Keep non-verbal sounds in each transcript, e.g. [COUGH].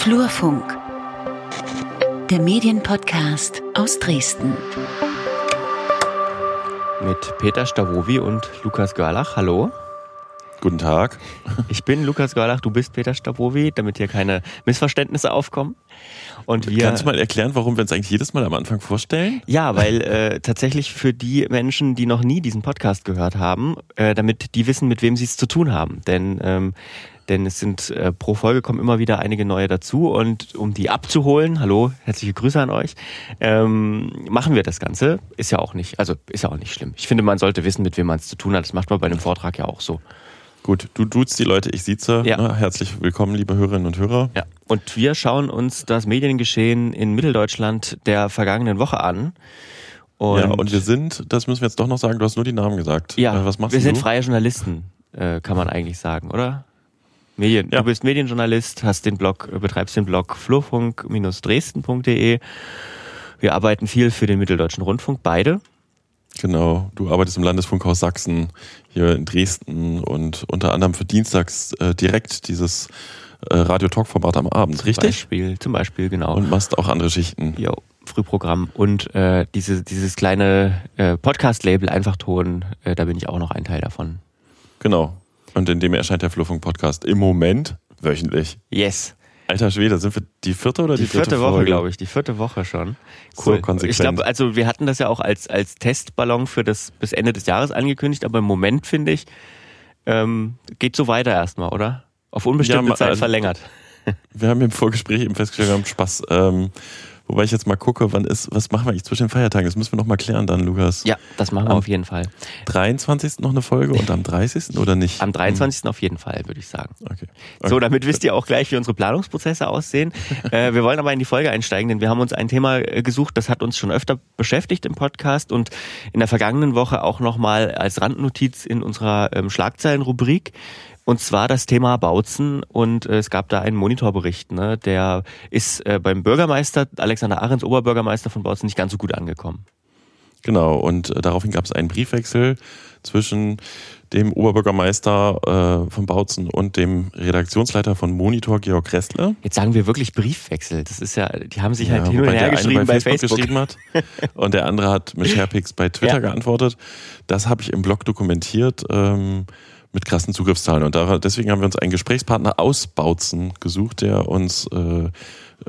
Flurfunk, der Medienpodcast aus Dresden. Mit Peter Stavovi und Lukas Görlach. Hallo. Guten Tag. Ich bin Lukas Görlach, du bist Peter Stavovi, damit hier keine Missverständnisse aufkommen. Und wir, Kannst du mal erklären, warum wir uns eigentlich jedes Mal am Anfang vorstellen? Ja, weil äh, tatsächlich für die Menschen, die noch nie diesen Podcast gehört haben, äh, damit die wissen, mit wem sie es zu tun haben. Denn ähm, denn es sind äh, pro Folge kommen immer wieder einige neue dazu und um die abzuholen, hallo, herzliche Grüße an euch, ähm, machen wir das Ganze. Ist ja auch nicht, also ist ja auch nicht schlimm. Ich finde, man sollte wissen, mit wem man es zu tun hat. Das macht man bei einem Vortrag ja auch so. Gut, du duzt die Leute, ich sieze. Ja. Na, herzlich willkommen, liebe Hörerinnen und Hörer. Ja. Und wir schauen uns das Mediengeschehen in Mitteldeutschland der vergangenen Woche an. Und, ja, und wir sind, das müssen wir jetzt doch noch sagen, du hast nur die Namen gesagt. Ja, Äh, was machst wir du? sind freie Journalisten, äh, kann man eigentlich sagen, oder? Medien. Ja. Du bist Medienjournalist, hast den Blog, äh, betreibst den Blog flurfunk-dresden.de. Wir arbeiten viel für den Mitteldeutschen Rundfunk, beide. Genau, du arbeitest im Landesfunkhaus Sachsen hier in Dresden und unter anderem für Dienstags äh, direkt dieses äh, Radio-Talk-Format am Abend, Zum richtig? Beispiel, zum Beispiel, genau. Und machst auch andere Schichten. Jo, Frühprogramm und äh, diese, dieses kleine äh, Podcast-Label Einfachton, äh, da bin ich auch noch ein Teil davon. Genau. Und in dem erscheint der Flurfunk-Podcast im Moment wöchentlich. Yes. Alter Schwede, sind wir die vierte oder die, Die vierte Woche, Folge? glaube ich. Die vierte Woche schon. So Cool. konsequent. ich glaube, also wir hatten das ja auch als, als Testballon für das bis Ende des Jahres angekündigt, aber im Moment finde ich, ähm, geht so weiter erstmal, oder? Auf unbestimmte Ja, Zeit also- verlängert. Wir haben im Vorgespräch eben festgestellt, wir haben Spaß. Ähm, wobei ich jetzt mal gucke, wann ist, was machen wir eigentlich zwischen den Feiertagen? Das müssen wir noch mal klären dann, Lukas. Ja, das machen wir Am- auf jeden Fall. 23. noch eine Folge und am 30. oder nicht? Am 23. auf jeden Fall, würde ich sagen. Okay. So, damit wisst ihr auch gleich, wie unsere Planungsprozesse aussehen. [LAUGHS] äh, wir wollen aber in die Folge einsteigen, denn wir haben uns ein Thema äh, gesucht, das hat uns schon öfter beschäftigt im Podcast und in der vergangenen Woche auch nochmal als Randnotiz in unserer ähm, Schlagzeilenrubrik. Und zwar das Thema Bautzen und äh, es gab da einen Monitorbericht, ne? der ist äh, beim Bürgermeister, Alexander Ahrens, Oberbürgermeister von Bautzen, nicht ganz so gut angekommen. Genau, und äh, daraufhin gab es einen Briefwechsel zwischen dem Oberbürgermeister äh, von Bautzen und dem Redaktionsleiter von Monitor, Georg Kressler. Jetzt sagen wir wirklich Briefwechsel. Das ist ja, die haben sich halt hin und her geschrieben bei Facebook, Facebook. geschrieben hat [LAUGHS] und der andere hat mit Sharepics bei Twitter Ja. geantwortet. Das habe ich im Blog dokumentiert ähm, mit krassen Zugriffszahlen. Und da, deswegen haben wir uns einen Gesprächspartner aus Bautzen gesucht, der uns äh,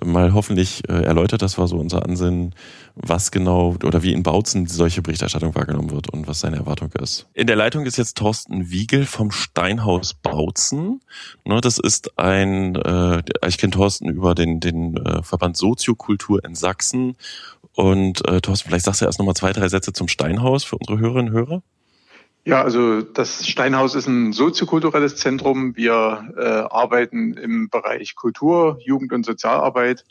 mal hoffentlich äh, erläutert, das war so unser Ansinnen, was genau oder wie in Bautzen solche Berichterstattung wahrgenommen wird und was seine Erwartung ist. In der Leitung ist jetzt Thorsten Wiegel vom Steinhaus Bautzen. Ne, das ist ein, äh, ich kenne Thorsten über den, den äh, Verband Soziokultur in Sachsen. Und äh, Thorsten, vielleicht sagst du erst nochmal zwei, drei Sätze zum Steinhaus für unsere Hörerinnen und Hörer. Ja, also das Steinhaus ist ein soziokulturelles Zentrum. Wir äh, arbeiten im Bereich Kultur, Jugend und Sozialarbeit.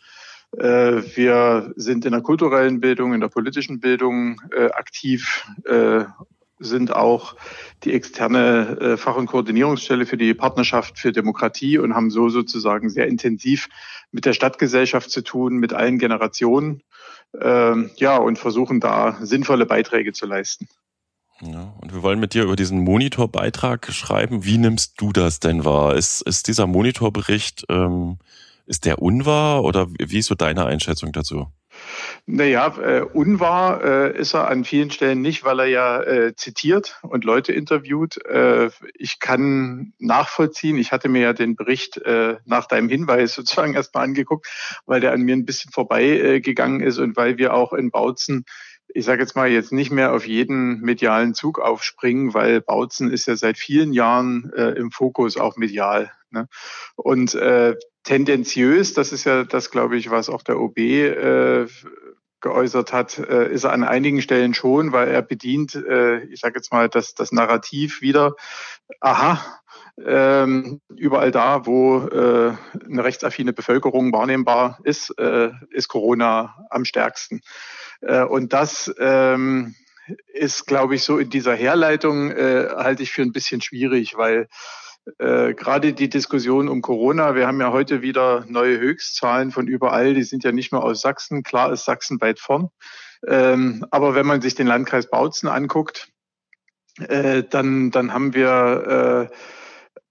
Äh, wir sind in der kulturellen Bildung, in der politischen Bildung äh, aktiv, äh, sind auch die externe äh, Fach- und Koordinierungsstelle für die Partnerschaft für Demokratie und haben so sozusagen sehr intensiv mit der Stadtgesellschaft zu tun, mit allen Generationen. Ähm, ja, und versuchen da sinnvolle Beiträge zu leisten. Ja, und wir wollen mit dir über diesen Monitorbeitrag schreiben. Wie nimmst du das denn wahr? Ist, ist dieser Monitorbericht, ähm, ist der unwahr oder wie ist so deine Einschätzung dazu? Naja, äh, unwahr äh, ist er an vielen Stellen nicht, weil er ja äh, zitiert und Leute interviewt. Äh, ich kann nachvollziehen, ich hatte mir ja den Bericht äh, nach deinem Hinweis [LAUGHS] sozusagen erstmal angeguckt, weil der an mir ein bisschen vorbeigegangen äh, gegangen ist und weil wir auch in Bautzen ich sage jetzt mal, jetzt nicht mehr auf jeden medialen Zug aufspringen, weil Bautzen ist ja seit vielen Jahren äh, im Fokus, auch medial. Ne? Und äh, tendenziös, das ist ja das, glaube ich, was auch der OB äh, geäußert hat, äh, ist er an einigen Stellen schon, weil er bedient, äh, ich sage jetzt mal, das, das Narrativ wieder, aha, ähm, überall da, wo äh, eine rechtsaffine Bevölkerung wahrnehmbar ist, äh, ist Corona am stärksten. Äh, und das ähm, ist, glaube ich, so in dieser Herleitung äh, halte ich für ein bisschen schwierig, weil äh, gerade die Diskussion um Corona, wir haben ja heute wieder neue Höchstzahlen von überall, die sind ja nicht nur aus Sachsen, klar ist Sachsen weit vorn. Ähm, aber wenn man sich den Landkreis Bautzen anguckt, äh, dann, dann haben wir äh,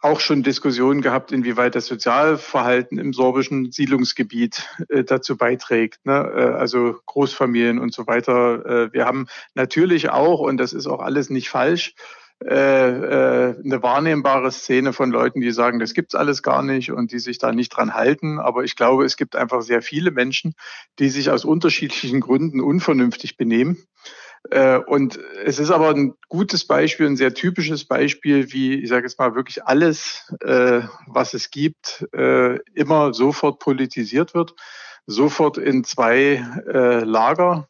auch schon Diskussionen gehabt, inwieweit das Sozialverhalten im sorbischen Siedlungsgebiet äh, dazu beiträgt. Ne? Äh, also Großfamilien und so weiter. Äh, wir haben natürlich auch, und das ist auch alles nicht falsch, äh, äh, eine wahrnehmbare Szene von Leuten, die sagen, das gibt's alles gar nicht und die sich da nicht dran halten. Aber ich glaube, es gibt einfach sehr viele Menschen, die sich aus unterschiedlichen Gründen unvernünftig benehmen. Äh, und es ist aber ein gutes Beispiel, ein sehr typisches Beispiel, wie, ich sage jetzt mal, wirklich alles, äh, was es gibt, äh, immer sofort politisiert wird, sofort in zwei Lager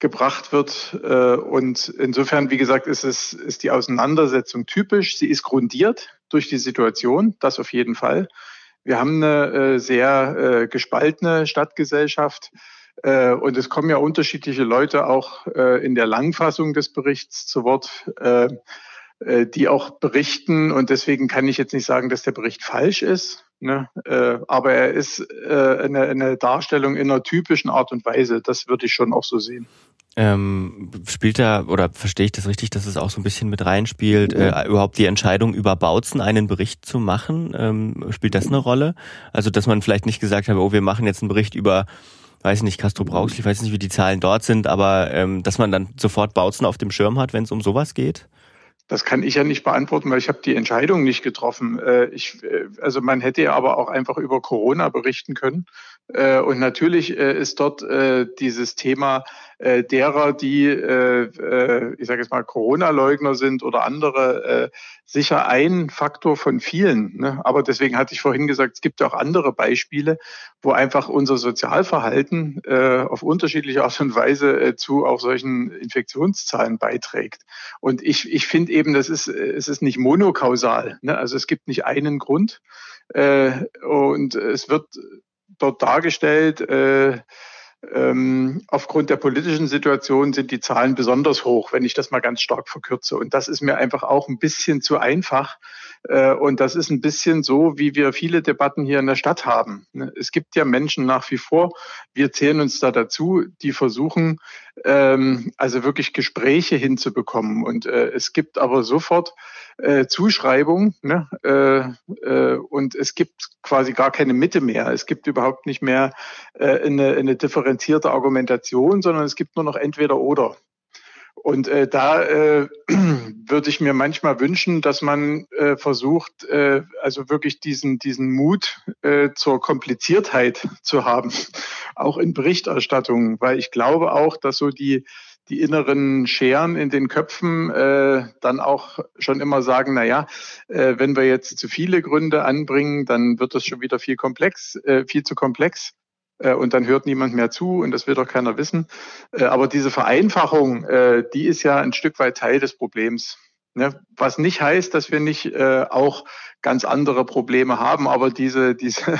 gebracht wird. Und insofern, wie gesagt, ist es, ist die Auseinandersetzung typisch. Sie ist grundiert durch die Situation, das auf jeden Fall. Wir haben eine sehr gespaltene Stadtgesellschaft. Äh, und es kommen ja unterschiedliche Leute auch äh, in der Langfassung des Berichts zu Wort, äh, die auch berichten. Und deswegen kann ich jetzt nicht sagen, dass der Bericht falsch ist. Ne? aber er ist eine, eine Darstellung in einer typischen Art und Weise. Das würde ich schon auch so sehen. Ähm, spielt da, oder verstehe ich das richtig, dass es auch so ein bisschen mit reinspielt, äh, überhaupt die Entscheidung über Bautzen einen Bericht zu machen? Ähm, spielt das eine Rolle? Also, dass man vielleicht nicht gesagt hat, oh, wir machen jetzt einen Bericht über weiß nicht, Castro Brauxel, ich weiß nicht, wie die Zahlen dort sind, aber ähm, dass man dann sofort Bautzen auf dem Schirm hat, wenn es um sowas geht? Das kann ich ja nicht beantworten, weil ich habe die Entscheidung nicht getroffen. Äh, ich, äh, also man hätte ja aber auch einfach über Corona berichten können. Äh, und natürlich ist dort dieses Thema derer, die, ich sage jetzt mal, Corona-Leugner sind oder andere, sicher ein Faktor von vielen. Ne? Aber deswegen hatte ich vorhin gesagt, es gibt auch andere Beispiele, wo einfach unser Sozialverhalten auf unterschiedliche Art und Weise zu auch solchen Infektionszahlen beiträgt. Und ich, ich finde eben, das ist, es ist nicht monokausal. Ne? Also es gibt nicht einen Grund. und es wird dort dargestellt. Äh, ähm, aufgrund der politischen Situation sind die Zahlen besonders hoch, wenn ich das mal ganz stark verkürze. Und das ist mir einfach auch ein bisschen zu einfach. Äh, und das ist ein bisschen so, wie wir viele Debatten hier in der Stadt haben. Es gibt ja Menschen nach wie vor, wir zählen uns da dazu, die versuchen, ähm, also wirklich Gespräche hinzubekommen. Und äh, es gibt aber sofort äh, Zuschreibung ne? äh, äh, und es gibt quasi gar keine Mitte mehr. Es gibt überhaupt nicht mehr äh, eine, eine differenzierte Argumentation, sondern es gibt nur noch entweder oder. Und äh, da äh, [CLEARS THROAT] würde ich mir manchmal wünschen, dass man äh, versucht, äh, also wirklich diesen, diesen Mut äh, zur Kompliziertheit zu haben, [LAUGHS] auch in Berichterstattung, weil ich glaube auch, dass so die, die inneren Scheren in den Köpfen äh, dann auch schon immer sagen, na ja, äh, wenn wir jetzt zu viele Gründe anbringen, dann wird das schon wieder viel komplex, äh, viel zu komplex und dann hört niemand mehr zu und das will doch keiner wissen. Äh, aber diese Vereinfachung, äh, die ist ja ein Stück weit Teil des Problems. Ne? Was nicht heißt, dass wir nicht auch ganz andere Probleme haben, aber diese, [LAUGHS] diese,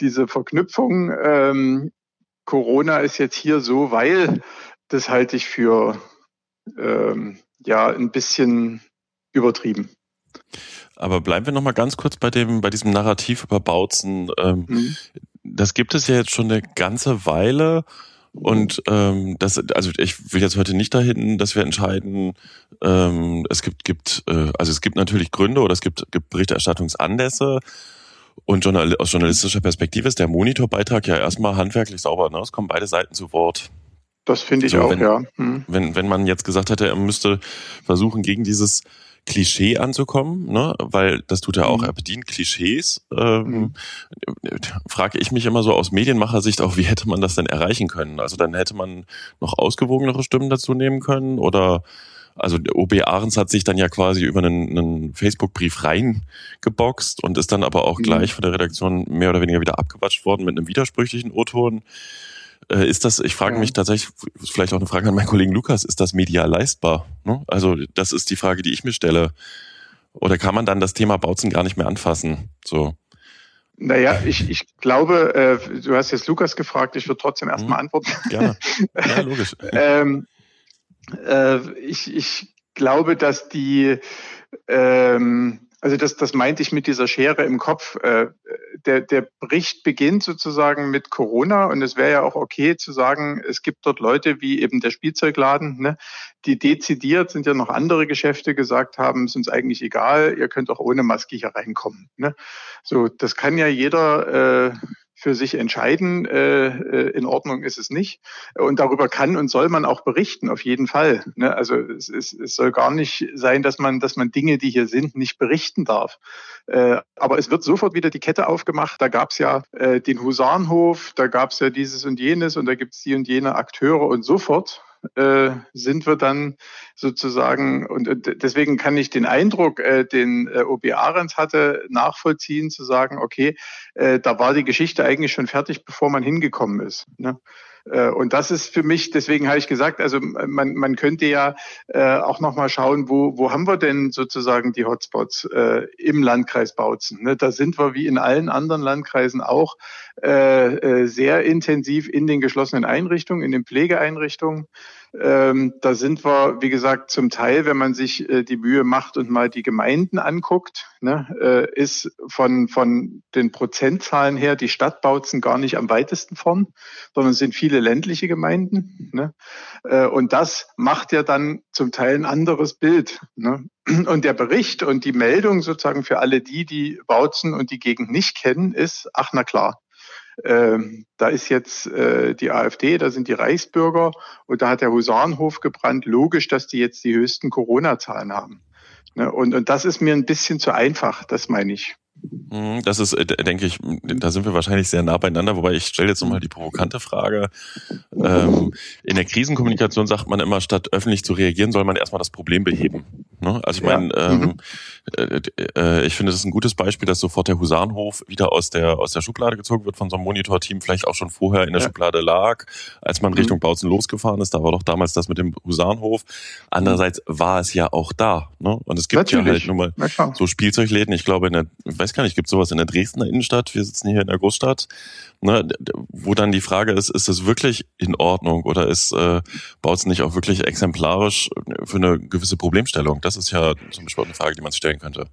diese Verknüpfung, ähm, Corona ist jetzt hier so, weil das halte ich für ähm, ja ein bisschen übertrieben. Aber bleiben wir noch mal ganz kurz bei dem, bei diesem Narrativ über Bautzen. Ähm, mhm. Das gibt es ja jetzt schon eine ganze Weile. Und ähm, das, also ich will jetzt heute nicht dahin, dass wir entscheiden, ähm, es gibt, gibt, äh, also es gibt natürlich Gründe oder es gibt, gibt Berichterstattungsanlässe. Und journal aus journalistischer Perspektive ist der Monitorbeitrag ja erstmal handwerklich sauber. Ne? Es kommen beide Seiten zu Wort. Das finde ich so, auch, wenn, ja. Hm. Wenn, wenn man jetzt gesagt hätte, er müsste versuchen, gegen dieses Klischee anzukommen, ne? weil das tut er auch, mhm. er bedient Klischees. Ähm, mhm. Frage ich mich immer so aus Medienmachersicht auch, wie hätte man das denn erreichen können? Also dann hätte man noch ausgewogenere Stimmen dazu nehmen können oder also OB Ahrens hat sich dann ja quasi über einen, einen Facebook-Brief reingeboxt und ist dann aber auch mhm. gleich von der Redaktion mehr oder weniger wieder abgewatscht worden mit einem widersprüchlichen O-Ton. Äh, ist das, ich frage mich tatsächlich, vielleicht auch eine Frage an meinen Kollegen Lukas, ist das medial leistbar? Ne? Also das ist die Frage, die ich mir stelle. Oder kann man dann das Thema Bautzen gar nicht mehr anfassen? So. Naja, ich, ich glaube, äh, du hast jetzt Lukas gefragt, ich würde trotzdem erstmal mhm. antworten. Gerne. [LAUGHS] Ja, logisch. ähm, äh, ich, ich glaube, dass die ähm, also das, das meinte ich mit dieser Schere im Kopf. Äh, der, der Bericht beginnt sozusagen mit Corona und es wäre ja auch okay zu sagen, es gibt dort Leute wie eben der Spielzeugladen, ne, die dezidiert sind ja noch andere Geschäfte gesagt haben, es ist uns eigentlich egal, ihr könnt auch ohne Maske hier reinkommen. Ne? So, das kann ja jeder äh, für sich entscheiden. Äh, äh, in Ordnung ist es nicht. Und darüber kann und soll man auch berichten, auf jeden Fall. Ne? Also es, es, es soll gar nicht sein, dass man, dass man Dinge, die hier sind, nicht berichten darf. Äh, aber es wird sofort wieder die Kette aufgemacht. Da gab es ja äh, den Husarenhof, da gab es ja dieses und jenes und da gibt es die und jene Akteure und sofort äh, sind wir dann sozusagen, und deswegen kann ich den Eindruck, äh, den äh, OB Ahrens hatte, nachvollziehen, zu sagen, okay, äh, da war die Geschichte eigentlich schon fertig, bevor man hingekommen ist. Ne? Äh, und das ist für mich, deswegen habe ich gesagt, also man, man könnte ja äh, auch nochmal schauen, wo, wo haben wir denn sozusagen die Hotspots äh, im Landkreis Bautzen. Ne? Da sind wir wie in allen anderen Landkreisen auch äh, äh sehr intensiv in den geschlossenen Einrichtungen, in den Pflegeeinrichtungen. Ähm, da sind wir, wie gesagt, zum Teil, wenn man sich äh, die Mühe macht und mal die Gemeinden anguckt, ne, äh, ist von, von den Prozentzahlen her die Stadt Bautzen gar nicht am weitesten vorn, sondern es sind viele ländliche Gemeinden. Ne? Äh, und das macht ja dann zum Teil ein anderes Bild. Ne? Und der Bericht und die Meldung sozusagen für alle die, die Bautzen und die Gegend nicht kennen, ist, ach na klar, da ist jetzt äh, die AfD, da sind die Reichsbürger und da hat der Husarenhof gebrannt. Logisch, dass die jetzt die höchsten Corona-Zahlen haben. Ne? Und, und das ist mir ein bisschen zu einfach, das meine ich. Mhm, das ist, äh, denke ich, da sind wir wahrscheinlich sehr nah beieinander, wobei ich stelle jetzt nochmal die provokante Frage. Ähm, in der Krisenkommunikation sagt man immer, statt öffentlich zu reagieren, soll man erstmal das Problem beheben. Ne? Also ich meine, ähm, mhm. äh, äh, ich finde, das ist ein gutes Beispiel, dass sofort der Husarenhof wieder aus der, aus der Schublade gezogen wird von so einem Monitorteam, vielleicht auch schon vorher in der ja. Schublade lag, als man mhm. Richtung Bautzen losgefahren ist. Da war doch damals das mit dem Husarenhof. Andererseits war es ja auch da. Ne? Und es gibt Natürlich. ja halt nur mal so Spielzeugläden. Ich glaube, in der, weiß gar nicht, gibt sowas in der Dresdner Innenstadt? Wir sitzen hier in der Großstadt. Ne, wo dann die Frage ist, ist es wirklich in Ordnung oder äh, Bautzen nicht auch wirklich exemplarisch für eine gewisse Problemstellung? Das ist ja zum Beispiel eine Frage, die man sich stellen könnte.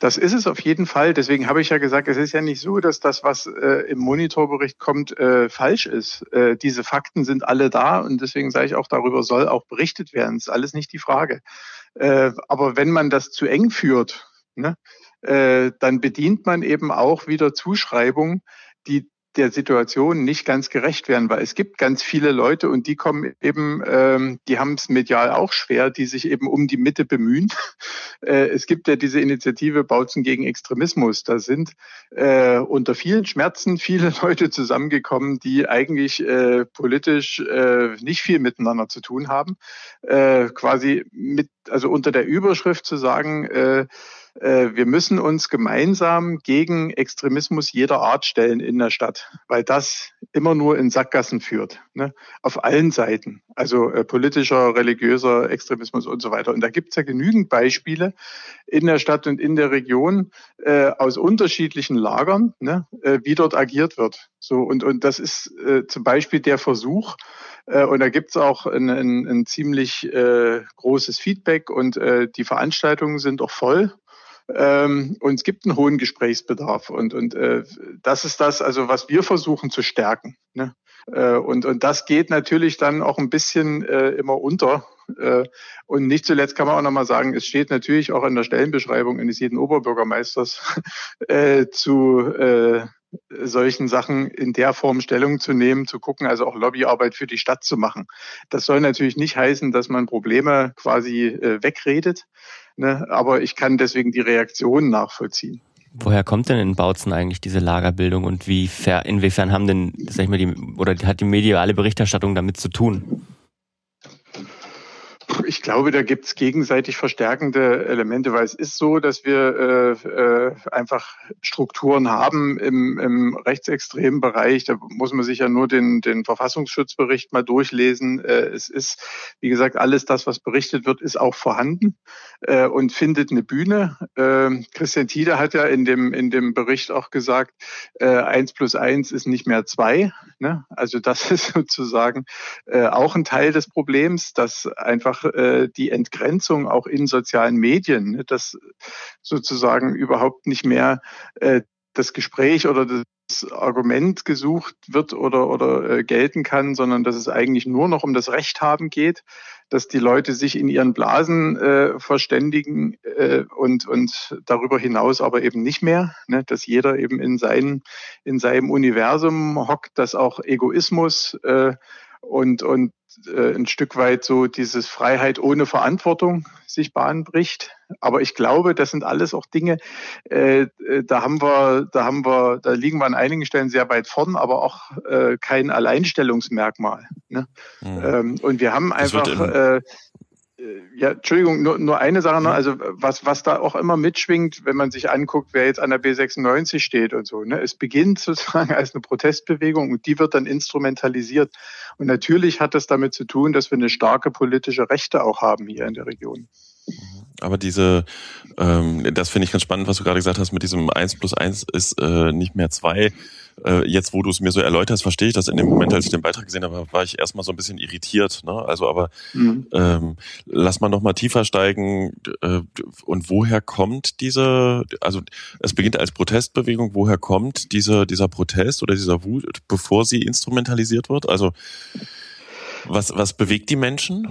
Das ist es auf jeden Fall. Deswegen habe ich ja gesagt, es ist ja nicht so, dass das, was äh, im Monitorbericht kommt, äh, falsch ist. Äh, diese Fakten sind alle da und deswegen sage ich auch, darüber soll auch berichtet werden. Das ist alles nicht die Frage. Äh, aber wenn man das zu eng führt, ne, äh, dann bedient man eben auch wieder Zuschreibungen, die der Situation nicht ganz gerecht werden, weil es gibt ganz viele Leute und die kommen eben, ähm, die haben es medial auch schwer, die sich eben um die Mitte bemühen. [LAUGHS] Äh, es gibt ja diese Initiative Bautzen gegen Extremismus. Da sind äh, unter vielen Schmerzen viele [LAUGHS] Leute zusammengekommen, die eigentlich äh, politisch äh, nicht viel miteinander zu tun haben. Äh, quasi mit, also unter der Überschrift zu sagen, äh, wir müssen uns gemeinsam gegen Extremismus jeder Art stellen in der Stadt, weil das immer nur in Sackgassen führt, ne? auf allen Seiten, also äh, politischer, religiöser Extremismus und so weiter. Und da gibt es ja genügend Beispiele in der Stadt und in der Region äh, aus unterschiedlichen Lagern, ne? äh, wie dort agiert wird. So und und das ist äh, zum Beispiel der Versuch, äh, und da gibt's auch ein, ein, ein ziemlich äh, großes Feedback und äh, die Veranstaltungen sind auch voll. Ähm, und es gibt einen hohen Gesprächsbedarf. Und, und äh, das ist das, also was wir versuchen zu stärken. Ne? Äh, und, und das geht natürlich dann auch ein bisschen äh, immer unter. Äh, und nicht zuletzt kann man auch nochmal sagen, es steht natürlich auch in der Stellenbeschreibung eines jeden Oberbürgermeisters [LAUGHS] äh, zu äh, solchen Sachen in der Form Stellung zu nehmen, zu gucken, also auch Lobbyarbeit für die Stadt zu machen. Das soll natürlich nicht heißen, dass man Probleme quasi äh, wegredet, Ne? Aber ich kann deswegen die Reaktionen nachvollziehen. Woher kommt denn in Bautzen eigentlich diese Lagerbildung und wie inwiefern haben denn, sag ich mal, die, oder hat die mediale Berichterstattung damit zu tun? Ich glaube, da gibt es gegenseitig verstärkende Elemente, weil es ist so, dass wir äh, äh, einfach Strukturen haben im, im rechtsextremen Bereich. Da muss man sich ja nur den, den Verfassungsschutzbericht mal durchlesen. Äh, es ist, wie gesagt, alles das, was berichtet wird, ist auch vorhanden äh, und findet eine Bühne. Äh, Christian Tiede hat ja in dem, in dem Bericht auch gesagt, äh, plus eins ist nicht mehr zwei. Ne? Also das [LAUGHS] ist sozusagen äh, auch ein Teil des Problems, dass einfach äh, die Entgrenzung auch in sozialen Medien, ne, dass sozusagen überhaupt nicht mehr äh, das Gespräch oder das Argument gesucht wird oder, oder äh, gelten kann, sondern dass es eigentlich nur noch um das Recht haben geht, dass die Leute sich in ihren Blasen äh, verständigen äh, und, und darüber hinaus aber eben nicht mehr, ne, dass jeder eben in, sein, in seinem Universum hockt, dass auch Egoismus äh, und, und äh, ein Stück weit so dieses Freiheit ohne Verantwortung sich Bahn bricht. Aber ich glaube, das sind alles auch Dinge, äh, äh, da haben wir, da haben wir, da liegen wir an einigen Stellen sehr weit vorn, aber auch äh, kein Alleinstellungsmerkmal. Ne? Mhm. Ähm, und wir haben einfach äh, ja, Entschuldigung, nur, nur eine Sache noch. Also was, was da auch immer mitschwingt, wenn man sich anguckt, wer jetzt an der B96 steht und so. Ne? Es beginnt [LAUGHS] sozusagen als eine Protestbewegung und die wird dann instrumentalisiert. Und natürlich hat das damit zu tun, dass wir eine starke politische Rechte auch haben hier in der Region. Aber diese, ähm, das finde ich ganz spannend, was du gerade gesagt hast, mit diesem 1 plus 1 ist äh, nicht mehr 2. Äh, jetzt, wo du es mir so erläuterst, verstehe ich das. In dem Moment, als ich den Beitrag gesehen habe, war ich erstmal so ein bisschen irritiert. Ne? Also, aber mhm. ähm, lass mal noch mal tiefer steigen. Äh, und woher kommt diese, also es beginnt als Protestbewegung, woher kommt diese, dieser Protest oder dieser Wut, bevor sie instrumentalisiert wird? Also was, was bewegt die Menschen?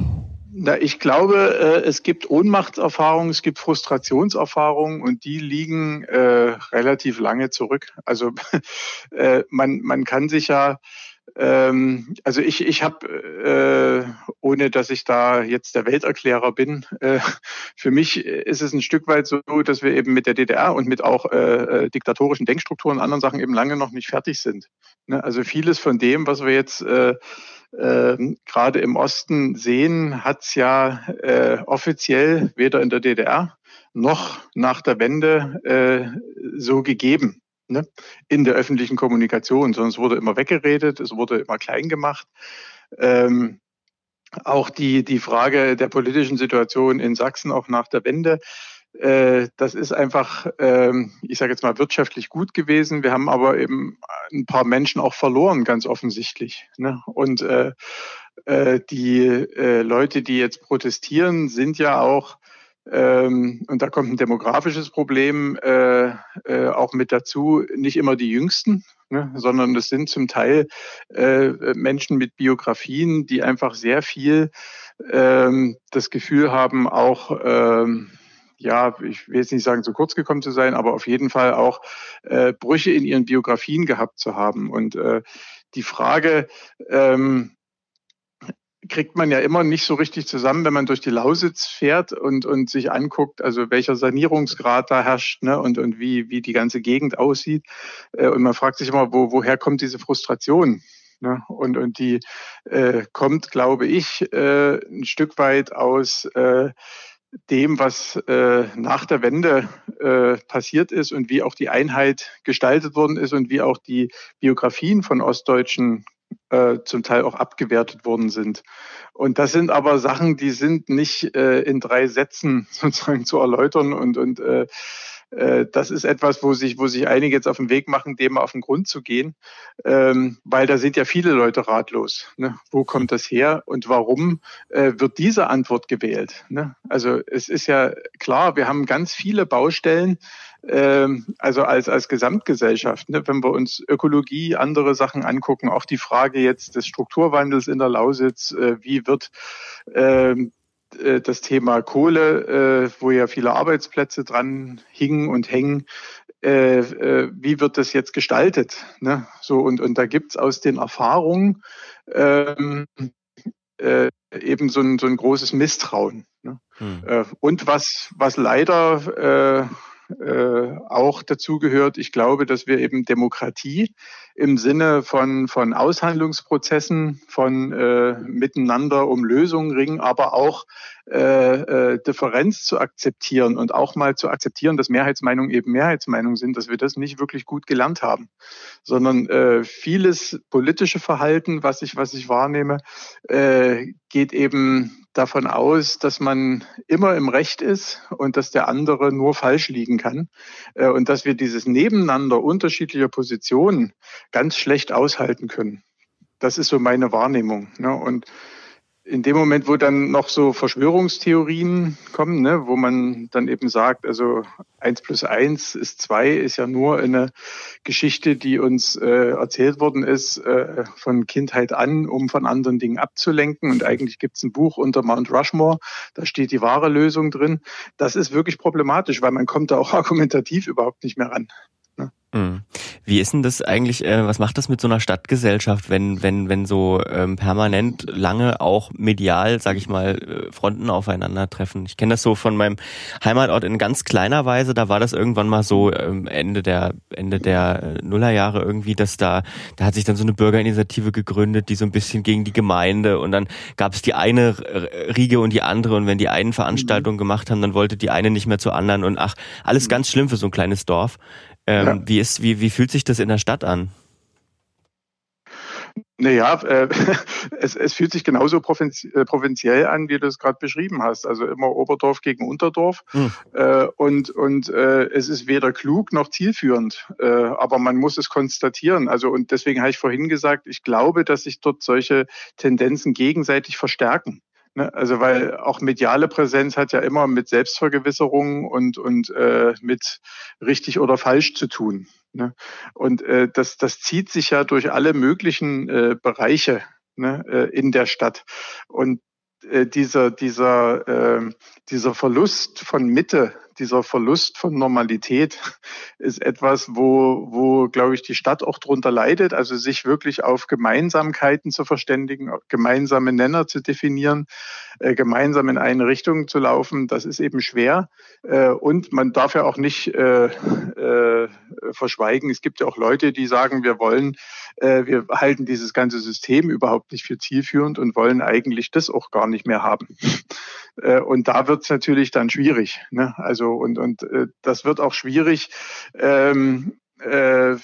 Na, ich glaube, äh, es gibt Ohnmachtserfahrungen, es gibt Frustrationserfahrungen und die liegen äh, relativ lange zurück. Also [LAUGHS] äh, man, man kann sich ja, ähm, also ich, ich habe, äh, ohne dass ich da jetzt der Welterklärer bin, äh, für mich ist es ein Stück weit so, dass wir eben mit der DDR und mit auch äh, äh, diktatorischen Denkstrukturen und anderen Sachen eben lange noch nicht fertig sind. Ne? Also vieles von dem, was wir jetzt äh, äh, gerade im Osten sehen, hat es ja äh, offiziell weder in der DDR noch nach der Wende äh, so gegeben ne? in der öffentlichen Kommunikation, sondern es wurde immer weggeredet, es wurde immer klein gemacht. Ähm, auch die, die Frage der politischen Situation in Sachsen auch nach der Wende das ist einfach, ähm, ich sage jetzt mal, wirtschaftlich gut gewesen. Wir haben aber eben ein paar Menschen auch verloren, ganz offensichtlich. Ne? Und äh, äh, die Leute, die jetzt protestieren, sind ja auch ähm, und da kommt ein demografisches Problem äh, äh, auch mit dazu, nicht immer die Jüngsten, ne, sondern es sind zum Teil äh, Menschen mit Biografien, die einfach sehr viel ähm, das Gefühl haben, auch ja, ich will jetzt nicht sagen, zu kurz gekommen zu sein, aber auf jeden Fall auch äh, Brüche in ihren Biografien gehabt zu haben. Und äh, die Frage, ähm, kriegt man ja immer nicht so richtig zusammen, wenn man durch die Lausitz fährt und, und sich anguckt, also welcher Sanierungsgrad da herrscht ne, und, und wie, wie die ganze Gegend aussieht. Äh, und man fragt sich immer, wo, woher kommt diese Frustration? Ne? Und, und die äh, kommt, glaube ich, äh, ein Stück weit aus äh, dem, was äh, nach der Wende äh, passiert ist und wie auch die Einheit gestaltet worden ist und wie auch die Biografien von Ostdeutschen äh, zum Teil auch abgewertet worden sind. Und das sind aber Sachen, die sind nicht äh, in drei Sätzen [LAUGHS] sozusagen zu erläutern und, und äh, das ist etwas, wo sich, wo sich einige jetzt auf den Weg machen, dem auf den Grund zu gehen, ähm, weil da sind ja viele Leute ratlos. Ne? Wo kommt das her und warum äh, wird diese Antwort gewählt? Ne? Also es ist ja klar, wir haben ganz viele Baustellen, ähm, also als, als Gesamtgesellschaft. Ne? Wenn wir uns Ökologie, andere Sachen angucken, auch die Frage jetzt des Strukturwandels in der Lausitz, äh, wie wird ähm, äh, das Thema Kohle, äh, wo ja viele Arbeitsplätze dran hingen und hängen. Äh, wie wird das jetzt gestaltet? Ne? So, und, und da gibt's aus den Erfahrungen ähm, äh, eben so ein, so ein großes Misstrauen. Ne? Hm. Äh, und was, was leider äh, äh, auch dazu gehört. Ich glaube, dass wir eben Demokratie im Sinne von, von Aushandlungsprozessen, von äh, miteinander um Lösungen ringen, aber auch äh, äh, Differenz zu akzeptieren und auch mal zu akzeptieren, dass Mehrheitsmeinungen eben Mehrheitsmeinungen sind, dass wir das nicht wirklich gut gelernt haben, sondern äh, vieles politische Verhalten, was ich, was ich wahrnehme, äh, geht eben davon aus, dass man immer im Recht ist und dass der andere nur falsch liegen kann. Äh, und dass wir dieses Nebeneinander unterschiedlicher Positionen ganz schlecht aushalten können. Das ist so meine Wahrnehmung. Ne? Und in dem Moment, wo dann noch so Verschwörungstheorien kommen, ne, wo man dann eben sagt, also eins plus eins ist zwei, ist ja nur eine Geschichte, die uns äh, erzählt worden ist äh, von Kindheit an, um von anderen Dingen abzulenken. Und eigentlich gibt es ein Buch unter Mount Rushmore, da steht die wahre Lösung drin. Das ist wirklich problematisch, weil man kommt da auch [LAUGHS] argumentativ überhaupt nicht mehr ran. Mhm. Wie ist denn das eigentlich, äh, was macht das mit so einer Stadtgesellschaft, wenn, wenn, wenn so ähm, permanent lange auch medial, sag ich mal, äh, Fronten aufeinandertreffen? Ich kenne das so von meinem Heimatort in ganz kleiner Weise, da war das irgendwann mal so ähm, Ende der Ende der äh, Nullerjahre irgendwie, dass da, da hat sich dann so eine Bürgerinitiative gegründet, die so ein bisschen gegen die Gemeinde und dann gab es die eine Riege und die andere und wenn die einen Veranstaltungen gemacht haben, dann wollte die eine nicht mehr zur anderen und ach, alles ganz schlimm für so ein kleines Dorf. Ähm, ja. wie, ist, wie, wie fühlt sich das in der Stadt an? Naja, äh, [LAUGHS] es, es fühlt sich genauso äh, provinziell an, wie du es gerade beschrieben hast. Also immer Oberdorf gegen Unterdorf. Hm. Äh, und und äh, es ist weder klug noch zielführend. Äh, aber man muss es konstatieren. Also und deswegen habe ich vorhin gesagt, ich glaube, dass sich dort solche Tendenzen gegenseitig verstärken. Ne? Also weil auch mediale Präsenz hat ja immer mit Selbstvergewisserung und, und äh, mit richtig oder falsch zu tun. Ne? Und äh, das, das zieht sich ja durch alle möglichen äh, Bereiche ne, äh, in der Stadt. Und äh, dieser, dieser, äh, dieser Verlust von Mitte, dieser Verlust von Normalität [LAUGHS] ist etwas, wo, wo, glaube ich, die Stadt auch drunter leidet. Also sich wirklich auf Gemeinsamkeiten zu verständigen, gemeinsame Nenner zu definieren, äh, gemeinsam in eine Richtung zu laufen, das ist eben schwer. Äh, und man darf ja auch nicht äh, äh, verschweigen. Es gibt ja auch Leute, die sagen, wir wollen, äh, wir halten dieses ganze System überhaupt nicht für zielführend und wollen eigentlich das auch gar nicht mehr haben. Äh, und da wird es natürlich dann schwierig. Ne? Also und und äh, das wird auch schwierig. Ähm, äh,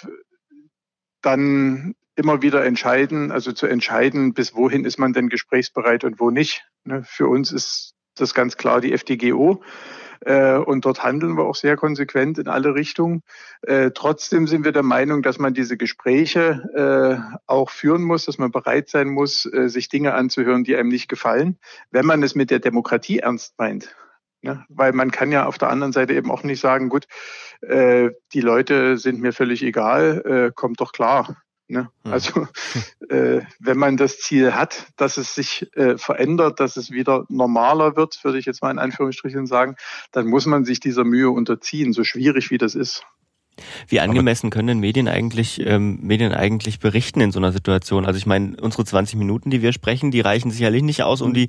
dann immer wieder entscheiden, also zu entscheiden, bis wohin ist man denn gesprächsbereit und wo nicht. Ne? Für uns ist das ganz klar die FDGO. Äh, und dort handeln wir auch sehr konsequent in alle Richtungen. Äh, trotzdem sind wir der Meinung, dass man diese Gespräche äh, auch führen muss, dass man bereit sein muss, sich Dinge anzuhören, die einem nicht gefallen, wenn man es mit der Demokratie ernst meint. Ne? Weil man kann ja auf der anderen Seite eben auch nicht sagen, gut, äh, die Leute sind mir völlig egal, äh, kommt doch klar. Ne? Hm. Also [LAUGHS] äh, wenn man das Ziel hat, dass es sich äh, verändert, dass es wieder normaler wird, würde ich jetzt mal in Anführungsstrichen sagen, dann muss man sich dieser Mühe unterziehen, so schwierig wie das ist. Wie angemessen können Medien eigentlich ähm, Medien eigentlich berichten in so einer Situation? Also ich meine, unsere 20 Minuten, die wir sprechen, die reichen sicherlich nicht aus, um die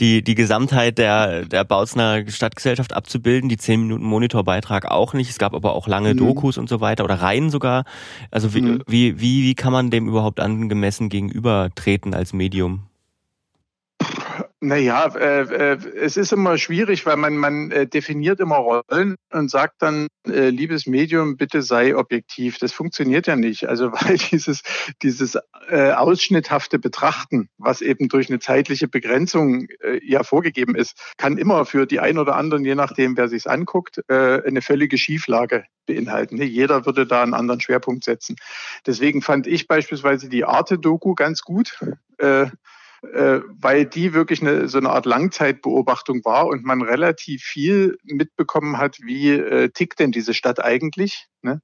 die die Gesamtheit der der Bautzner Stadtgesellschaft abzubilden. Die 10 Minuten Monitorbeitrag auch nicht. Es gab aber auch lange mhm. Dokus und so weiter oder Reihen sogar. Also wie, mhm. wie wie wie kann man dem überhaupt angemessen gegenübertreten als Medium? Naja, äh, äh, es ist immer schwierig, weil man, man äh, definiert immer Rollen und sagt dann, äh, liebes Medium, bitte sei objektiv. Das funktioniert ja nicht. Also [LAUGHS] weil dieses, dieses äh, ausschnitthafte Betrachten, was eben durch eine zeitliche Begrenzung äh, ja vorgegeben ist, kann immer für die einen oder anderen, je nachdem, wer sich's anguckt, äh, eine völlige Schieflage beinhalten. Jeder würde da einen anderen Schwerpunkt setzen. Deswegen fand ich beispielsweise die Arte-Doku ganz gut. Äh, äh, weil die wirklich eine, so eine Art Langzeitbeobachtung war und man relativ viel mitbekommen hat, wie äh, tickt denn diese Stadt eigentlich. Ne?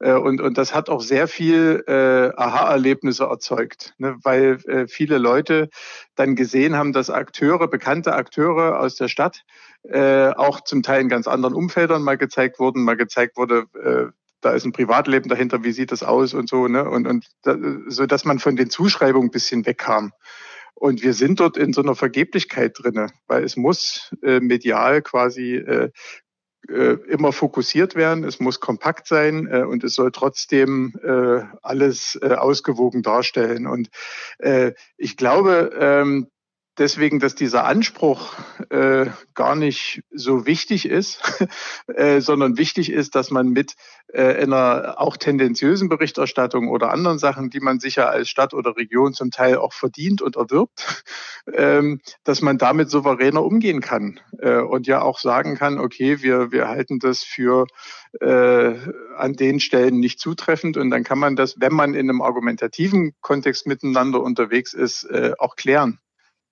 Äh, und, und das hat auch sehr viel äh, Aha-Erlebnisse erzeugt, ne? weil äh, viele Leute dann gesehen haben, dass Akteure, bekannte Akteure aus der Stadt, äh, auch zum Teil in ganz anderen Umfeldern mal gezeigt wurden, mal gezeigt wurde, äh, da ist ein Privatleben dahinter, wie sieht das aus und so, ne? Und, und da, so dass man von den Zuschreibungen ein bisschen wegkam. Und wir sind dort in so einer Vergeblichkeit drinne, weil es muss äh, medial quasi äh, äh, immer fokussiert werden, es muss kompakt sein äh, und es soll trotzdem äh, alles äh, ausgewogen darstellen. Und äh, ich glaube, ähm, deswegen, dass dieser Anspruch äh, gar nicht so wichtig ist, [LAUGHS] äh, sondern wichtig ist, dass man mit äh, einer auch tendenziösen Berichterstattung oder anderen Sachen, die man sicher als Stadt oder Region zum Teil auch verdient und erwirbt, [LAUGHS] ähm, dass man damit souveräner umgehen kann äh, und ja auch sagen kann, okay, wir, wir halten das für äh, an den Stellen nicht zutreffend und dann kann man das, wenn man in einem argumentativen Kontext miteinander unterwegs ist, äh, auch klären.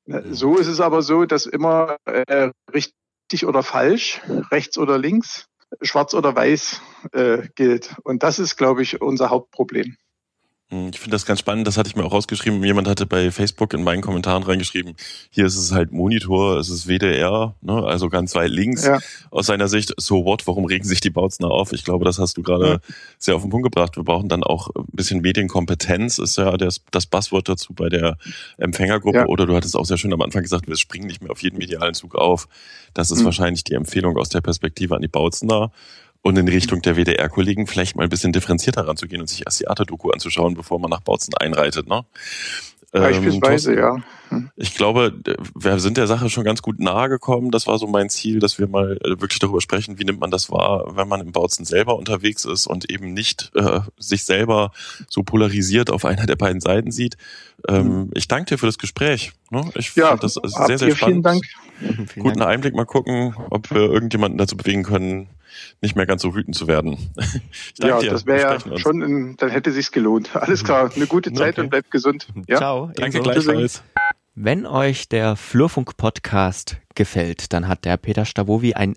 So ist es aber so, dass immer äh, richtig oder falsch, rechts oder links, schwarz oder weiß äh, gilt. Und das ist, glaube ich, unser Hauptproblem. Hm, ich finde das ganz spannend, das hatte ich mir auch rausgeschrieben. Jemand hatte bei Facebook in meinen Kommentaren reingeschrieben, hier ist es halt Monitor, es ist WDR, ne, also ganz weit links. Ja. Aus seiner Sicht, so what, warum regen sich die Bautzner auf? Ich glaube, das hast du gerade ja. sehr auf den Punkt gebracht. Wir brauchen dann auch ein bisschen Medienkompetenz, ist ja das, das Buzzword dazu bei der Empfängergruppe. Ja. Oder du hattest auch sehr schön am Anfang gesagt, wir springen nicht mehr auf jeden medialen Zug auf. Das ist mhm. wahrscheinlich die Empfehlung aus der Perspektive an die Bautzner und in Richtung der WDR-Kollegen vielleicht mal ein bisschen differenzierter ranzugehen und sich erst die Arte-Doku anzuschauen, bevor man nach Bautzen einreitet. Ne? Beispielsweise, ähm, ja. Hm. Ich glaube, wir sind der Sache schon ganz gut nahe gekommen. Das war so mein Ziel, dass wir mal äh, wirklich darüber sprechen, wie nimmt man das wahr, wenn man im Bautzen selber unterwegs ist und eben nicht äh, sich selber so polarisiert auf einer der beiden Seiten sieht. Ähm, mhm. Ich danke dir für das Gespräch. Ne? Ich ja, das sehr, sehr spannend. Vielen Dank. Guten Einblick, mal gucken, ob wir irgendjemanden dazu bewegen können, nicht mehr ganz so wütend zu werden. [LAUGHS] ja, dir. das wäre ja schon, ein, dann hätte sich's gelohnt. Alles klar, eine gute Zeit okay. und bleibt gesund. Ja? Ciao. Danke gleichfalls. Wenn euch der Flurfunk-Podcast gefällt, dann hat der Peter Stavovi ein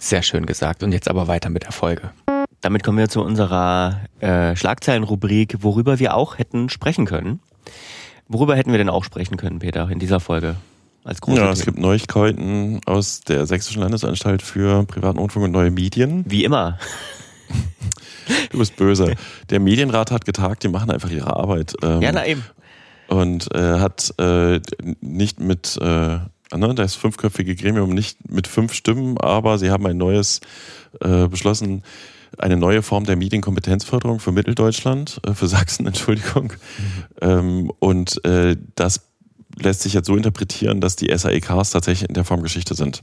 Sehr schön gesagt. Und jetzt aber weiter mit der Folge. Damit kommen wir zu unserer äh, Schlagzeilenrubrik, worüber wir auch hätten sprechen können. Worüber hätten wir denn auch sprechen können, Peter, in dieser Folge? Als ja, es gibt Neuigkeiten aus der Sächsischen Landesanstalt für Privaten Rundfunk und Neue Medien. Wie immer. Du bist böse. Der Medienrat hat getagt, die machen einfach ihre Arbeit. Ähm, ja, na eben. Und äh, hat äh, nicht mit äh, ne, das fünfköpfige Gremium nicht mit fünf Stimmen, aber sie haben ein neues äh, beschlossen, eine neue Form der Medienkompetenzförderung für Mitteldeutschland, äh, für Sachsen, [LAUGHS] Entschuldigung. Mhm. Ähm, und äh, das lässt sich jetzt so interpretieren, dass die SAEKs tatsächlich in der Form Geschichte sind.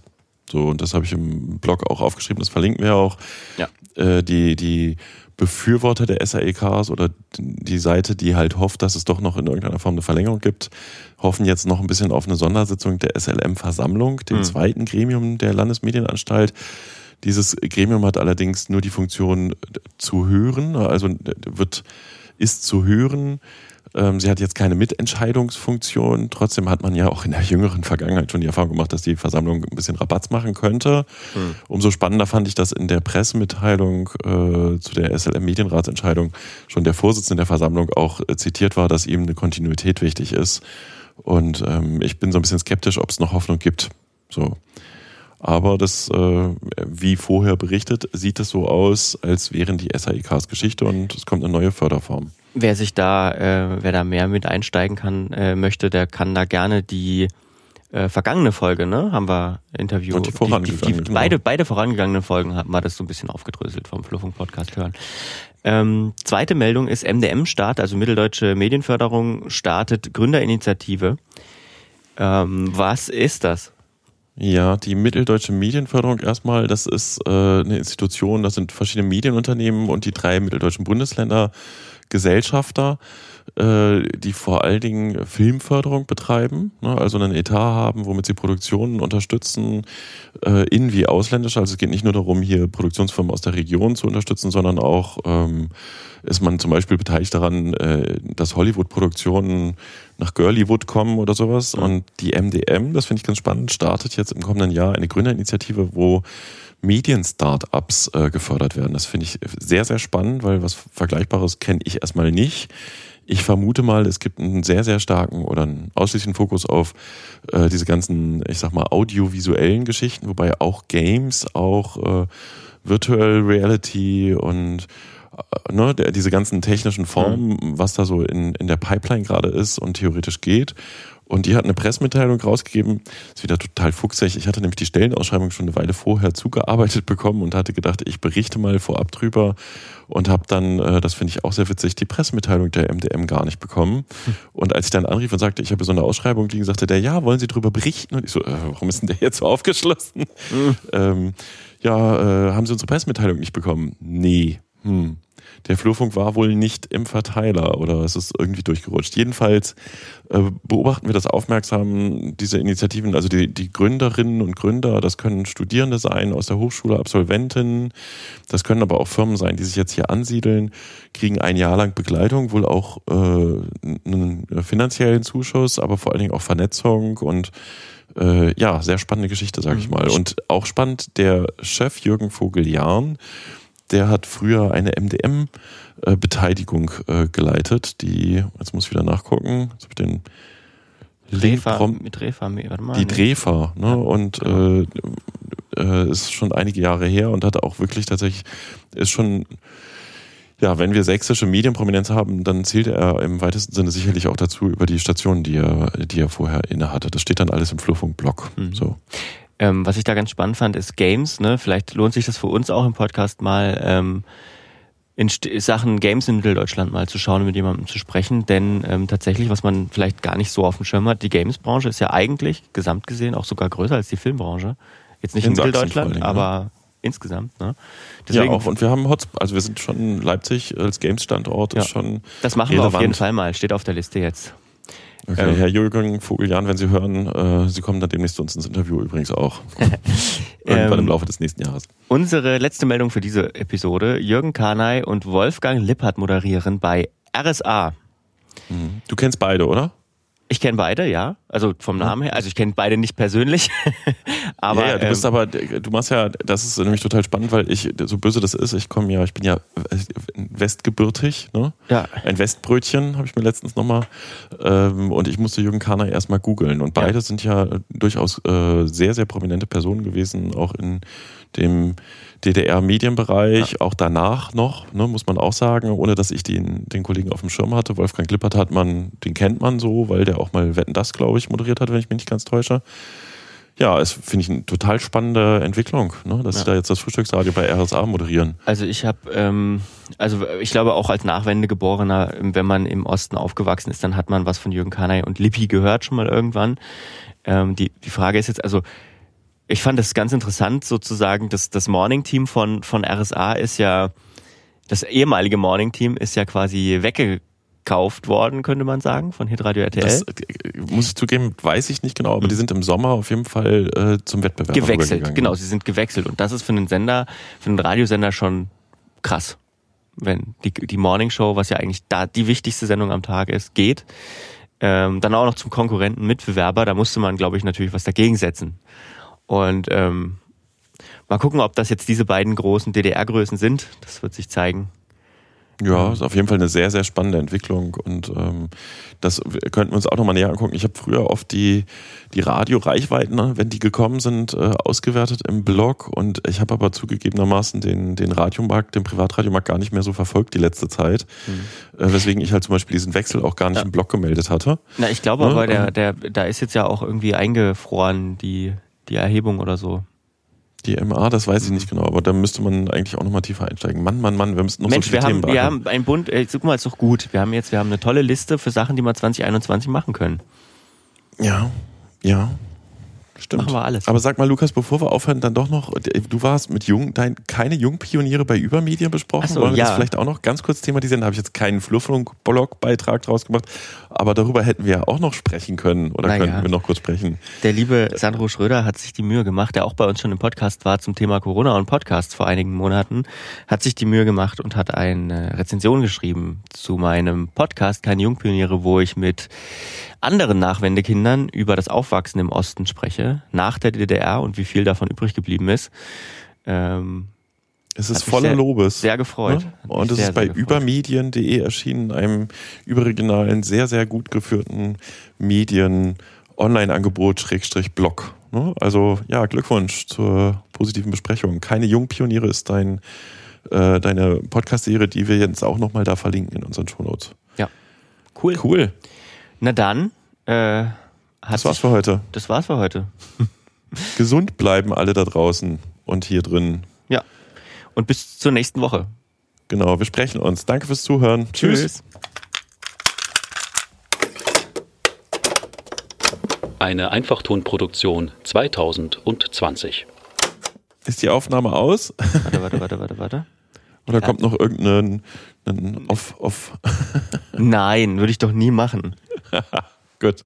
So, und das habe ich im Blog auch aufgeschrieben, das verlinken wir auch. Ja. Äh, die, die Befürworter der SAEKs oder die Seite, die halt hofft, dass es doch noch in irgendeiner Form eine Verlängerung gibt, hoffen jetzt noch ein bisschen auf eine Sondersitzung der SLM-Versammlung, dem mhm. zweiten Gremium der Landesmedienanstalt. Dieses Gremium hat allerdings nur die Funktion zu hören, also wird, ist zu hören, sie hat jetzt keine Mitentscheidungsfunktion. Trotzdem hat man ja auch in der jüngeren Vergangenheit schon die Erfahrung gemacht, dass die Versammlung ein bisschen Rabatz machen könnte. Hm. Umso spannender fand ich, dass in der Pressemitteilung äh, zu der SLM-Medienratsentscheidung schon der Vorsitzende der Versammlung auch äh, zitiert war, dass ihm eine Kontinuität wichtig ist. Und ähm, ich bin so ein bisschen skeptisch, ob es noch Hoffnung gibt. So. Aber das, äh, wie vorher berichtet, sieht es so aus, als wären die SAIKs Geschichte und es kommt eine neue Förderform. Wer sich da, äh, wer da mehr mit einsteigen kann, äh, möchte, der kann da gerne die äh, vergangene Folge, ne, haben wir interviewt. Und die vorangegangene. Die, die, die, beide, beide vorangegangenen Folgen haben wir das so ein bisschen aufgedröselt vom Fluffung Podcast hören. Ähm, zweite Meldung ist MDM Start, also Mitteldeutsche Medienförderung startet Gründerinitiative. Ähm, was ist das? Ja, die Mitteldeutsche Medienförderung erstmal, das ist äh, eine Institution, das sind verschiedene Medienunternehmen und die drei mitteldeutschen Bundesländer Gesellschafter, äh, die vor allen Dingen Filmförderung betreiben, ne, also einen Etat haben, womit sie Produktionen unterstützen, äh, in- wie ausländisch. Also es geht nicht nur darum, hier Produktionsfirmen aus der Region zu unterstützen, sondern auch ähm, ist man zum Beispiel beteiligt daran, äh, dass Hollywood-Produktionen nach Girlywood kommen oder sowas. Und die MDM, das finde ich ganz spannend, startet jetzt im kommenden Jahr eine Gründerinitiative, wo Medien-Startups äh, gefördert werden. Das finde ich sehr, sehr spannend, weil was Vergleichbares kenne ich erstmal nicht. Ich vermute mal, es gibt einen sehr, sehr starken oder einen ausschließlichen Fokus auf äh, diese ganzen, ich sag mal, audiovisuellen Geschichten, wobei auch Games, auch äh, Virtual Reality und äh, ne, der, diese ganzen technischen Formen, mhm. was da so in, in der Pipeline gerade ist und theoretisch geht. Und die hat eine Pressemitteilung rausgegeben. Ist wieder total fuchsig. Ich hatte nämlich die Stellenausschreibung schon eine Weile vorher zugearbeitet bekommen und hatte gedacht, ich berichte mal vorab drüber und habe dann, äh, das finde ich auch sehr witzig, die Pressemitteilung der MDM gar nicht bekommen. Und als ich dann anrief und sagte, ich habe so eine Ausschreibung liegen, sagte der, ja, wollen Sie drüber berichten? Und ich so, äh, warum ist denn der jetzt so [LAUGHS] aufgeschlossen? Mhm. Ähm, ja, äh, haben Sie unsere Pressemitteilung nicht bekommen? Nee. Hm der Flurfunk war wohl nicht im Verteiler oder es ist irgendwie durchgerutscht. Jedenfalls äh, beobachten wir das aufmerksam, diese Initiativen, also die, die Gründerinnen und Gründer, das können Studierende sein aus der Hochschule, Absolventinnen, das können aber auch Firmen sein, die sich jetzt hier ansiedeln, kriegen ein Jahr lang Begleitung, wohl auch äh, einen finanziellen Zuschuss, aber vor allen Dingen auch Vernetzung und äh, ja, sehr spannende Geschichte, sage ich mhm. mal. Und auch spannend, der Chef Jürgen Vogel-Jahn, der hat früher eine MDM-Beteiligung äh, geleitet, die, jetzt muss ich wieder nachgucken, jetzt habe ich den Drefa, mit Drefa, warte mal. Die Drefa, ne? Ja, und genau. äh, äh, ist schon einige Jahre her und hat auch wirklich tatsächlich, ist schon, ja, wenn wir sächsische Medienprominenz haben, dann zählt er im weitesten Sinne sicherlich auch dazu über die Stationen, die er, die er vorher innehatte. Das steht dann alles im Flurfunk-Blog. Mhm. So. Ähm, was ich da ganz spannend fand, ist Games. Ne? Vielleicht lohnt sich das für uns auch im Podcast mal ähm, in Sachen Games in Mitteldeutschland mal zu schauen und mit jemandem zu sprechen. Denn ähm, tatsächlich, was man vielleicht gar nicht so auf dem Schirm hat, die Games-Branche ist ja eigentlich gesamt gesehen auch sogar größer als die Filmbranche. Jetzt nicht in, in Mitteldeutschland, Dingen, aber ne? insgesamt. Ne? Deswegen, ja, auch. Und wir haben Hotspot, also wir sind schon Leipzig als Games-Standort. Ja, ist schon das machen relevant. wir auf jeden Fall mal. Steht auf der Liste jetzt. Okay, ähm, Herr Jürgen Vogeljan, wenn Sie hören, äh, Sie kommen dann demnächst zu uns ins Interview übrigens auch. [LAUGHS] Irgendwann ähm, im Laufe des nächsten Jahres. Unsere letzte Meldung für diese Episode. Jürgen Kanay und Wolfgang Lippert moderieren bei RSA. Mhm. Du kennst beide, oder? Ich kenne beide, ja. Also vom Namen her. Also ich kenne beide nicht persönlich. [LAUGHS] aber, ja, ja, du bist ähm, aber, du machst ja, das ist nämlich total spannend, weil ich, so böse das ist, ich komme ja, ich bin ja westgebürtig, ne? Ja. Ein Westbrötchen habe ich mir letztens nochmal. Ähm, und ich musste Jürgen Kahner erstmal googeln. Und beide ja. sind ja durchaus äh, sehr, sehr prominente Personen gewesen, auch in dem DDR-Medienbereich, ja. auch danach noch, ne, muss man auch sagen, ohne dass ich den, den Kollegen auf dem Schirm hatte. Wolfgang Lippert hat man, den kennt man so, weil der auch mal Wetten das, glaube ich, moderiert hat, wenn ich mich nicht ganz täusche. Ja, es finde ich eine total spannende Entwicklung, ne, dass ja. sie da jetzt das Frühstücksradio bei RSA moderieren. Also ich habe, ähm, also ich glaube auch als Nachwendegeborener, wenn man im Osten aufgewachsen ist, dann hat man was von Jürgen Kanay und Lippi gehört schon mal irgendwann. Ähm, die, die Frage ist jetzt also, ich fand das ganz interessant, sozusagen, dass das Morning-Team von, von RSA ist ja, das ehemalige Morning-Team ist ja quasi weggekauft worden, könnte man sagen, von Hitradio RTL. Das, äh, muss ich zugeben, weiß ich nicht genau, aber mhm. die sind im Sommer auf jeden Fall äh, zum Wettbewerb gewechselt. Genau, sie sind gewechselt und das ist für einen Sender, für einen Radiosender schon krass, wenn die, die Morning Show, was ja eigentlich da die wichtigste Sendung am Tag ist, geht. Ähm, dann auch noch zum Konkurrenten Mitbewerber, da musste man, glaube ich, natürlich was dagegen setzen. Und ähm, mal gucken, ob das jetzt diese beiden großen DDR-Größen sind. Das wird sich zeigen. Ja, ist auf jeden Fall eine sehr, sehr spannende Entwicklung und ähm, das könnten wir uns auch nochmal näher angucken. Ich habe früher oft die, die Radioreichweiten, ne, wenn die gekommen sind, äh, ausgewertet im Blog und ich habe aber zugegebenermaßen den, den Radiomarkt, den Privatradiomarkt gar nicht mehr so verfolgt die letzte Zeit, mhm. äh, weswegen ich halt zum Beispiel diesen Wechsel auch gar nicht ja. im Blog gemeldet hatte. Na, ich glaube ja, aber, der, der, da ist jetzt ja auch irgendwie eingefroren, die, die Erhebung oder so. Die MA, das weiß ich nicht genau, aber da müsste man eigentlich auch nochmal tiefer einsteigen. Mann, Mann, Mann, wir müssten noch Mensch, so viele wir Themen haben, wir haben ein Bund, ey, guck mal, ist doch gut. Wir haben jetzt, wir haben eine tolle Liste für Sachen, die wir 2021 machen können. Ja, ja. Stimmt. Machen wir alles. Aber sag mal, Lukas, bevor wir aufhören, dann doch noch, du warst mit Jung, dein, keine Jungpioniere bei Übermedien besprochen. So, Wollen wir ja. das vielleicht auch noch ganz kurz thematisieren? Da habe ich jetzt keinen Flurfunk-Blog-Beitrag draus gemacht. Aber darüber hätten wir ja auch noch sprechen können. Oder naja. könnten wir noch kurz sprechen? Der liebe Sandro Schröder hat sich die Mühe gemacht, der auch bei uns schon im Podcast war zum Thema Corona und Podcast vor einigen Monaten, hat sich die Mühe gemacht und hat eine Rezension geschrieben zu meinem Podcast Keine Jungpioniere, wo ich mit anderen Nachwendekindern über das Aufwachsen im Osten spreche, nach der DDR und wie viel davon übrig geblieben ist. Ähm, es ist voller sehr, Lobes. Sehr gefreut. Ne? Und es ist bei übermedien.de erschienen, einem überregionalen, sehr, sehr gut geführten Medien-Online-Angebot, Schrägstrich Blog. Ne? Also ja, Glückwunsch zur positiven Besprechung. Keine Jungpioniere ist dein, äh, deine Podcast-Serie, die wir jetzt auch nochmal da verlinken in unseren Shownotes. Ja. Cool. Cool. Na dann, äh, hat Das war's sich- für heute. Das war's für heute. [LAUGHS] Gesund bleiben alle da draußen und hier drin. Ja. Und bis zur nächsten Woche. Genau, wir sprechen uns. Danke fürs Zuhören. Tschüss. Eine Einfachtonproduktion 2020. Ist die Aufnahme aus? Warte, warte, warte, warte, warte. Oder kommt noch irgendein ein off, off? Nein, würde ich doch nie machen. [LAUGHS]